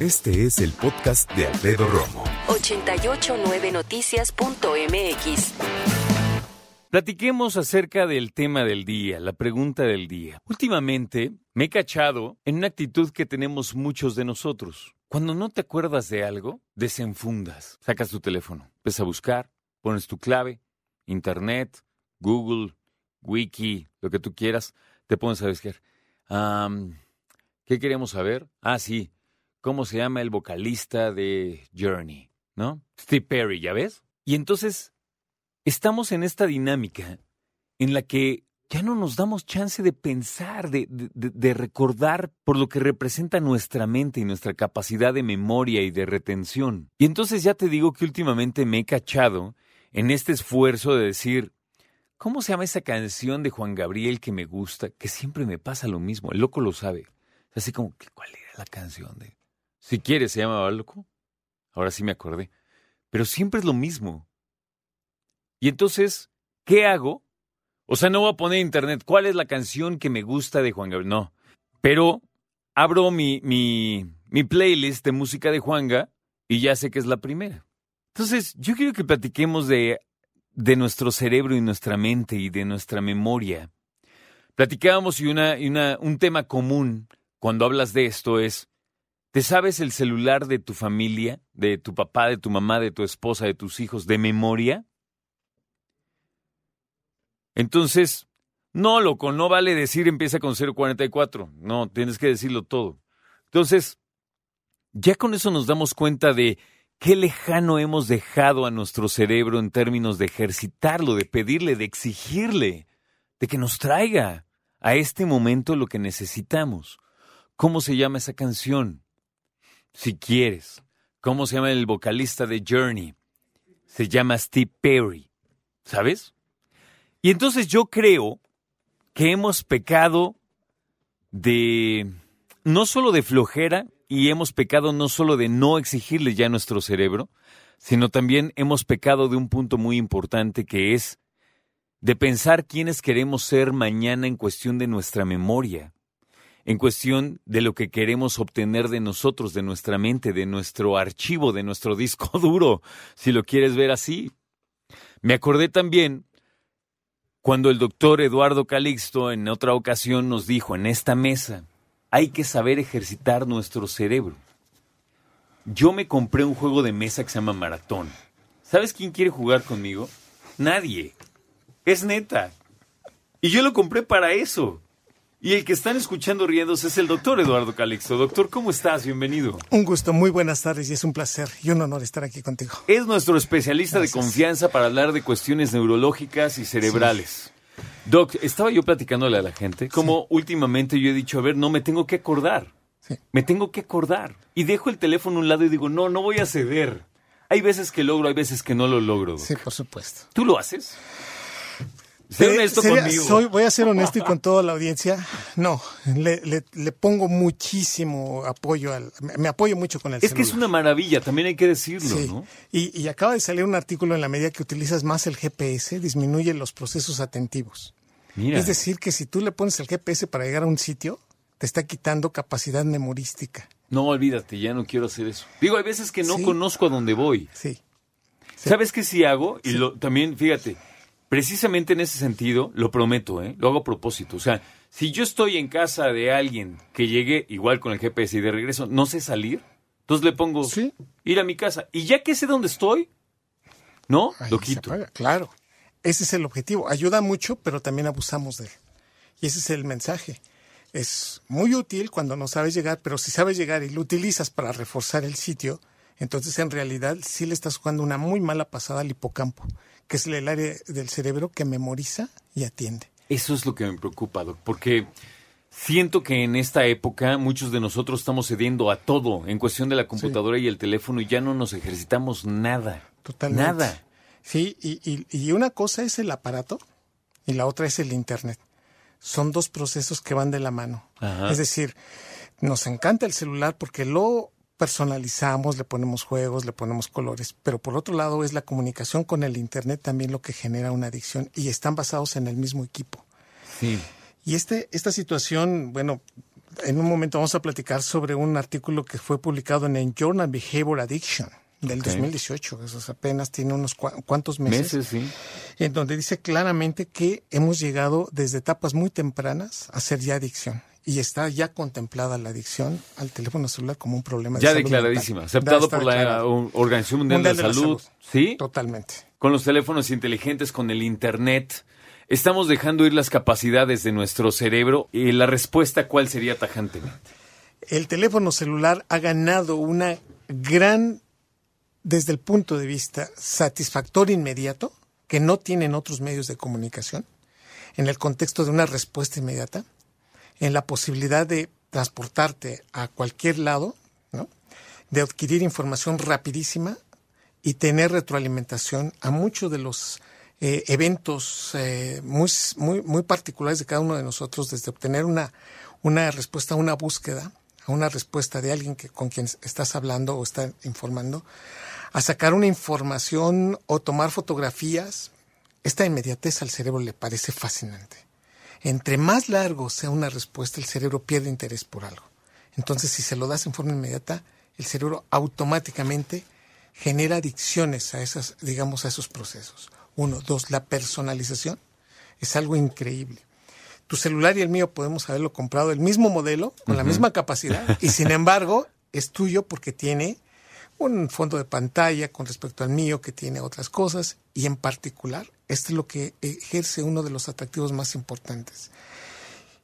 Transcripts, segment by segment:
Este es el podcast de Alfredo Romo. 889noticias.mx. Platiquemos acerca del tema del día, la pregunta del día. Últimamente me he cachado en una actitud que tenemos muchos de nosotros. Cuando no te acuerdas de algo, desenfundas. Sacas tu teléfono, empiezas a buscar, pones tu clave, internet, Google, Wiki, lo que tú quieras, te pones a buscar. ¿Qué queremos saber? Ah, sí. ¿Cómo se llama el vocalista de Journey? ¿No? Steve Perry, ¿ya ves? Y entonces estamos en esta dinámica en la que ya no nos damos chance de pensar, de, de- recordar por lo que representa nuestra mente y nuestra capacidad de memoria y de retención. Y entonces ya te digo que últimamente me he cachado en este esfuerzo de decir, ¿cómo se llama esa canción de Juan Gabriel que me gusta? Que siempre me pasa lo mismo, el loco lo sabe. Así como, ¿cuál era la canción de... Si quieres, se llamaba loco. Ahora sí me acordé. Pero siempre es lo mismo. Y entonces, ¿qué hago? O sea, no voy a poner internet cuál es la canción que me gusta de Juan Gabriel. No. Pero abro mi, mi, mi playlist de música de Juanga y ya sé que es la primera. Entonces, yo quiero que platiquemos de, de nuestro cerebro y nuestra mente y de nuestra memoria. Platicábamos y, una, y una, un tema común cuando hablas de esto es, ¿te sabes el celular de tu familia, de tu papá, de tu mamá, de tu esposa, de tus hijos, de memoria? Entonces, no, loco, no vale decir empieza con 044. No, tienes que decirlo todo. Entonces, ya con eso nos damos cuenta de qué lejano hemos dejado a nuestro cerebro en términos de ejercitarlo, de pedirle, de exigirle, de que nos traiga a este momento lo que necesitamos. ¿Cómo se llama esa canción? Si quieres. ¿Cómo se llama el vocalista de Journey? Se llama Steve Perry. ¿Sabes? Y entonces yo creo que hemos pecado de no solo de flojera y hemos pecado no solo de no exigirle ya a nuestro cerebro, sino también hemos pecado de un punto muy importante que es de pensar quiénes queremos ser mañana en cuestión de nuestra memoria, en cuestión de lo que queremos obtener de nosotros, de nuestra mente, de nuestro archivo, de nuestro disco duro, si lo quieres ver así. Me acordé también cuando el doctor Eduardo Calixto en otra ocasión nos dijo en esta mesa, hay que saber ejercitar nuestro cerebro. Yo me compré un juego de mesa que se llama Maratón. ¿Sabes quién quiere jugar conmigo? Nadie. Es neta. Y yo lo compré para eso. Y el que están escuchando riéndose es el doctor Eduardo Calixto. Doctor, ¿cómo estás? Bienvenido. Un gusto, muy buenas tardes y es un placer y un honor estar aquí contigo. Es nuestro especialista Gracias. de confianza para hablar de cuestiones neurológicas y cerebrales. Doc, estaba yo platicándole a la gente como últimamente yo he dicho, a ver, no me tengo que acordar. Sí. Me tengo que acordar. Y dejo el teléfono a un lado y digo, no, no voy a ceder. Hay veces que logro, hay veces que no lo logro. Doc. Sí, por supuesto. ¿Tú lo haces? Sé honesto sería- conmigo. soy- voy a ser honesto y con toda la audiencia. No, le, le- le pongo muchísimo apoyo al. Me, me apoyo mucho con el Es que es una maravilla, también hay que decirlo, Sí. ¿no? Y, y acaba de salir un artículo en la medida que utilizas más el GPS, disminuye los procesos atentivos. Mira. Es decir, que si tú le pones el GPS para llegar a un sitio, te está quitando capacidad memorística. No, olvídate, ya no quiero hacer eso. Digo, hay veces que no Sí. conozco a dónde voy. Sí. ¿Sabes qué sí hago? Y lo, también, fíjate, precisamente en ese sentido, lo prometo, ¿eh? Lo hago a propósito. O sea, si yo estoy en casa de alguien que llegue igual con el GPS y de regreso no sé salir, entonces le pongo Sí. ir a mi casa. Y ya que sé dónde estoy, ¿no? Ahí lo quito. Claro. Ese es el objetivo. Ayuda mucho, pero también abusamos de él. Y ese es el mensaje. Es muy útil cuando no sabes llegar, pero si sabes llegar y lo utilizas para reforzar el sitio, entonces en realidad sí le estás jugando una muy mala pasada al hipocampo, que es el área del cerebro que memoriza y atiende. Eso es lo que me preocupa, Doc, porque Siento que en esta época muchos de nosotros estamos cediendo a todo en cuestión de la computadora y el teléfono y ya no nos ejercitamos nada. Totalmente. Nada. Sí, y, y, y una cosa es el aparato y la otra es el Internet. Son dos procesos que van de la mano. Ajá. Es decir, nos encanta el celular porque lo personalizamos, le ponemos juegos, le ponemos colores, pero por otro lado es la comunicación con el Internet también lo que genera una adicción y están basados en el mismo equipo. Sí. Y este, esta situación, bueno, en un momento vamos a platicar sobre un artículo que fue publicado en el Journal Behavior Addiction del Ok. 2018, eso es apenas tiene unos cua- cuantos meses, Meses, sí. en donde dice claramente que hemos llegado desde etapas muy tempranas a ser ya adicción. Y está ya contemplada la adicción al teléfono celular como un problema de Ya salud declaradísima, mental. aceptado Ya por la Organización Mundial, Mundial de, la Salud. ¿Sí? Totalmente. Con los teléfonos inteligentes, con el Internet, estamos dejando ir las capacidades de nuestro cerebro. ¿Y la respuesta cuál sería tajantemente? el teléfono celular ha ganado una gran, desde el punto de vista satisfactorio inmediato, que no tienen otros medios de comunicación, en el contexto de una respuesta inmediata, en la posibilidad de transportarte a cualquier lado, de adquirir información rapidísima y tener retroalimentación a muchos de los eh, eventos eh, muy, muy, muy particulares de cada uno de nosotros, desde obtener una, una respuesta a una búsqueda, a una respuesta de alguien que, con quien estás hablando o está informando, a sacar una información o tomar fotografías. Esta inmediatez al cerebro le parece fascinante. Entre más largo sea una respuesta, el cerebro pierde interés por algo. Entonces, si se lo das en forma inmediata, el cerebro automáticamente genera adicciones a esas, digamos, a esos procesos. Uno, dos, la personalización es algo increíble. Tu celular y el mío podemos haberlo comprado el mismo modelo, con la misma capacidad, y sin embargo es tuyo porque tiene un fondo de pantalla con respecto al mío que tiene otras cosas, y en particular, esto es lo que ejerce uno de los atractivos más importantes.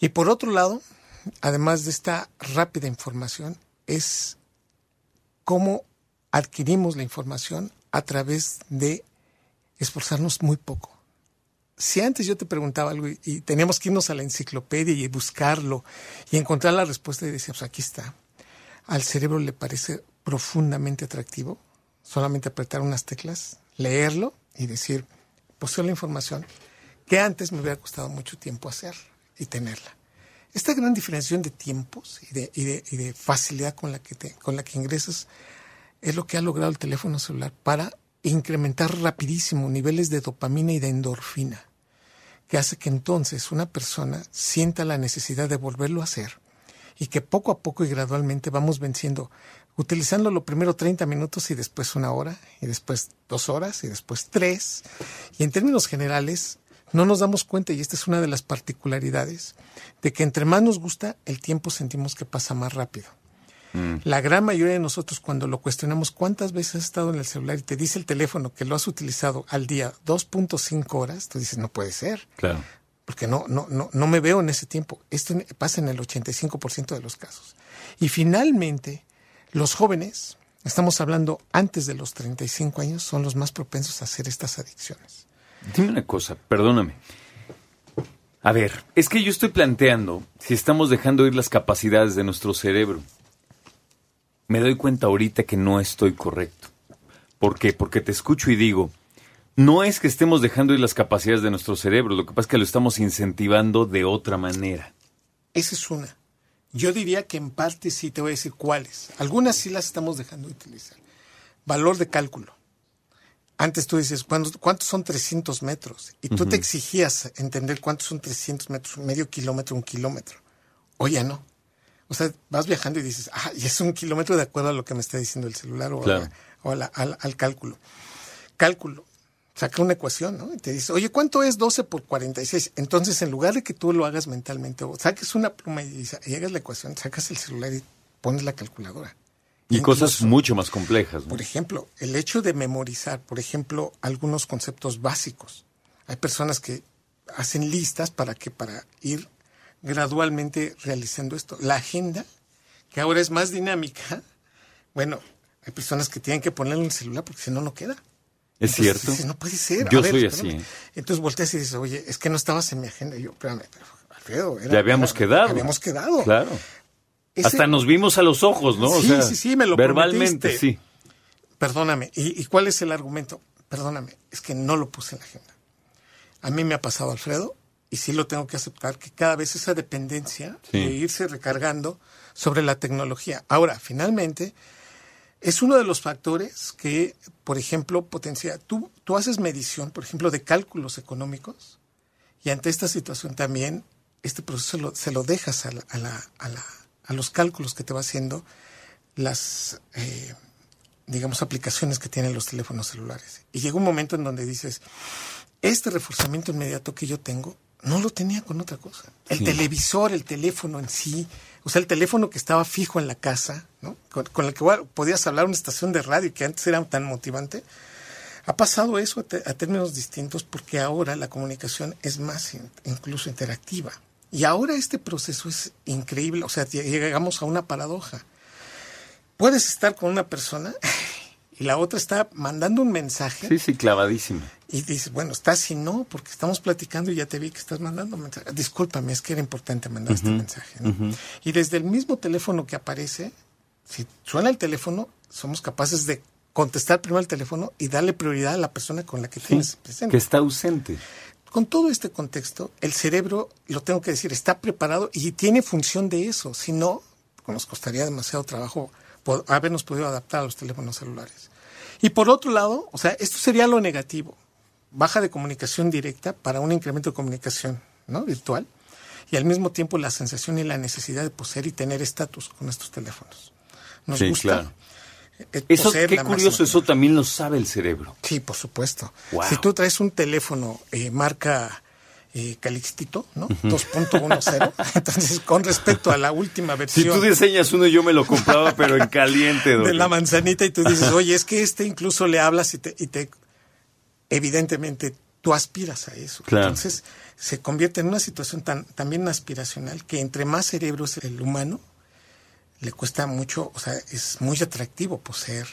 Y por otro lado, además de esta rápida información, es cómo adquirimos la información a través de esforzarnos muy poco. Si antes yo te preguntaba algo y, y teníamos que irnos a la enciclopedia y buscarlo y encontrar la respuesta y decíamos, pues aquí está, al cerebro le parece profundamente atractivo solamente apretar unas teclas, leerlo y decir, poseo la información que antes me hubiera costado mucho tiempo hacer y tenerla. Esta gran diferenciación de tiempos y de, y de, y de facilidad con la, que te, con la que ingresas es lo que ha logrado el teléfono celular para incrementar rapidísimo niveles de dopamina y de endorfina, que hace que entonces una persona sienta la necesidad de volverlo a hacer y que poco a poco y gradualmente vamos venciendo, utilizándolo primero 30 minutos y después una hora, y después dos horas, y después tres. Y en términos generales, no nos damos cuenta, y esta es una de las particularidades, de que entre más nos gusta, el tiempo sentimos que pasa más rápido. La gran mayoría de nosotros cuando lo cuestionamos cuántas veces has estado en el celular y te dice el teléfono que lo has utilizado al día 2.5 horas, tú dices, no puede ser, Claro. Porque no, no, no, no me veo en ese tiempo. Esto pasa en el 85% de los casos. Y finalmente, los jóvenes, estamos hablando antes de los 35 años, son los más propensos a hacer estas adicciones. Dime una cosa, perdóname. A ver, es que yo estoy planteando si estamos dejando ir las capacidades de nuestro cerebro. Me doy cuenta ahorita que no estoy correcto. ¿Por qué? Porque te escucho y digo, no es que estemos dejando ir las capacidades de nuestro cerebro, lo que pasa es que lo estamos incentivando de otra manera. Esa es una. Yo diría que en parte sí te voy a decir cuáles. Algunas sí las estamos dejando de utilizar. Valor de cálculo. Antes tú dices, ¿cuántos, son 300 metros? Y tú te exigías entender cuántos son 300 metros, medio kilómetro, un kilómetro. Hoy ya no. O sea, vas viajando y dices, ah, y es un kilómetro de acuerdo a lo que me está diciendo el celular o, a Claro. la- o a la- al, al cálculo. Cálculo. Saca una ecuación, ¿no? Y te dice, oye, ¿cuánto es 12 por 46? Entonces, en lugar de que tú lo hagas mentalmente, o saques una pluma y, y hagas la ecuación, sacas el celular y pones la calculadora. Y cosas mucho más complejas. ¿no? por ejemplo, el hecho de memorizar, por ejemplo, algunos conceptos básicos. Hay personas que hacen listas para que para ir gradualmente realizando esto. La agenda, que ahora es más dinámica, bueno, hay personas que tienen que ponerlo en el celular porque si no, no queda. ¿Es Entonces cierto? dices, no puede ser. Yo ver, soy espérame. así. Entonces volteas y dices, oye, es que no estabas en mi agenda. Y yo, espérame, Alfredo, era- Ya habíamos era- quedado. Habíamos quedado. Claro. Ese- Hasta nos vimos a los ojos, ¿no? O Sí, sea, sí, sí, me lo Verbalmente, prometiste. sí. Perdóname. ¿Y, y cuál es el argumento? Perdóname, es que no lo puse en la agenda. A mí me ha pasado, Alfredo, y sí lo tengo que aceptar, que cada vez esa dependencia Sí. de irse recargando sobre la tecnología. Ahora, finalmente, es uno de los factores que, por ejemplo, potencia. Tú, tú haces medición, por ejemplo, de cálculos económicos, y ante esta situación también, este proceso se lo dejas a los cálculos que te va haciendo las, eh, digamos, aplicaciones que tienen los teléfonos celulares. Y llega un momento en donde dices, este reforzamiento inmediato que yo tengo, no lo tenía con otra cosa. El Sí. televisor, el teléfono en sí, o sea, el teléfono que estaba fijo en la casa, ¿no? con, con el que bueno, podías hablar a una estación de radio que antes era tan motivante, ha pasado eso a, te- a términos distintos porque ahora la comunicación es más in- incluso interactiva. Y ahora este proceso es increíble, o sea, lle- llegamos a una paradoja. Puedes estar con una persona y la otra está mandando un mensaje Sí, sí, clavadísima. y dices, bueno, estás y no, porque estamos platicando y ya te vi que estás mandando mensaje. Discúlpame, es que era importante mandar este mensaje. ¿no? Y desde el mismo teléfono que aparece, si suena el teléfono, somos capaces de contestar primero el teléfono y darle prioridad a la persona con la que tienes presente. Que está ausente. Con todo este contexto, el cerebro, lo tengo que decir, está preparado y tiene función de eso. Si no, nos costaría demasiado trabajo po- habernos podido adaptar a los teléfonos celulares. Y por otro lado, o sea, esto sería lo negativo. Baja de comunicación directa para un incremento de comunicación ¿no? virtual y al mismo tiempo la sensación y la necesidad de poseer y tener estatus con estos teléfonos. Nos Sí, gusta. claro. eh, Eso, qué curioso, eso también lo sabe el cerebro. Sí, por supuesto. Wow. Si tú traes un teléfono eh, marca eh, Calixtito, ¿no? 2.10, entonces con respecto a la última Si versión tú diseñas uno, yo me lo compraba, pero en caliente. de la manzanita y tú dices, oye, es que este incluso le hablas y te, y te evidentemente tú aspiras a eso. Claro. Entonces se convierte en una situación tan también aspiracional que entre más cerebro es el humano, le cuesta mucho, o sea, es muy atractivo poseer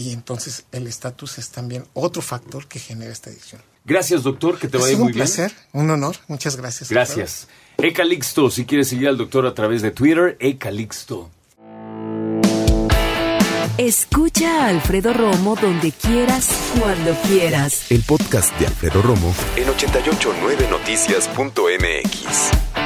y entonces el estatus es también otro factor que genera esta adicción. Gracias, doctor, que te Ha vaya sido muy un bien. placer, un honor. Muchas gracias. Gracias. Ecalixto, si quieres seguir al doctor a través de Twitter, Ecalixto. Escucha a Alfredo Romo donde quieras, cuando quieras. El podcast de Alfredo Romo en 889noticias.mx.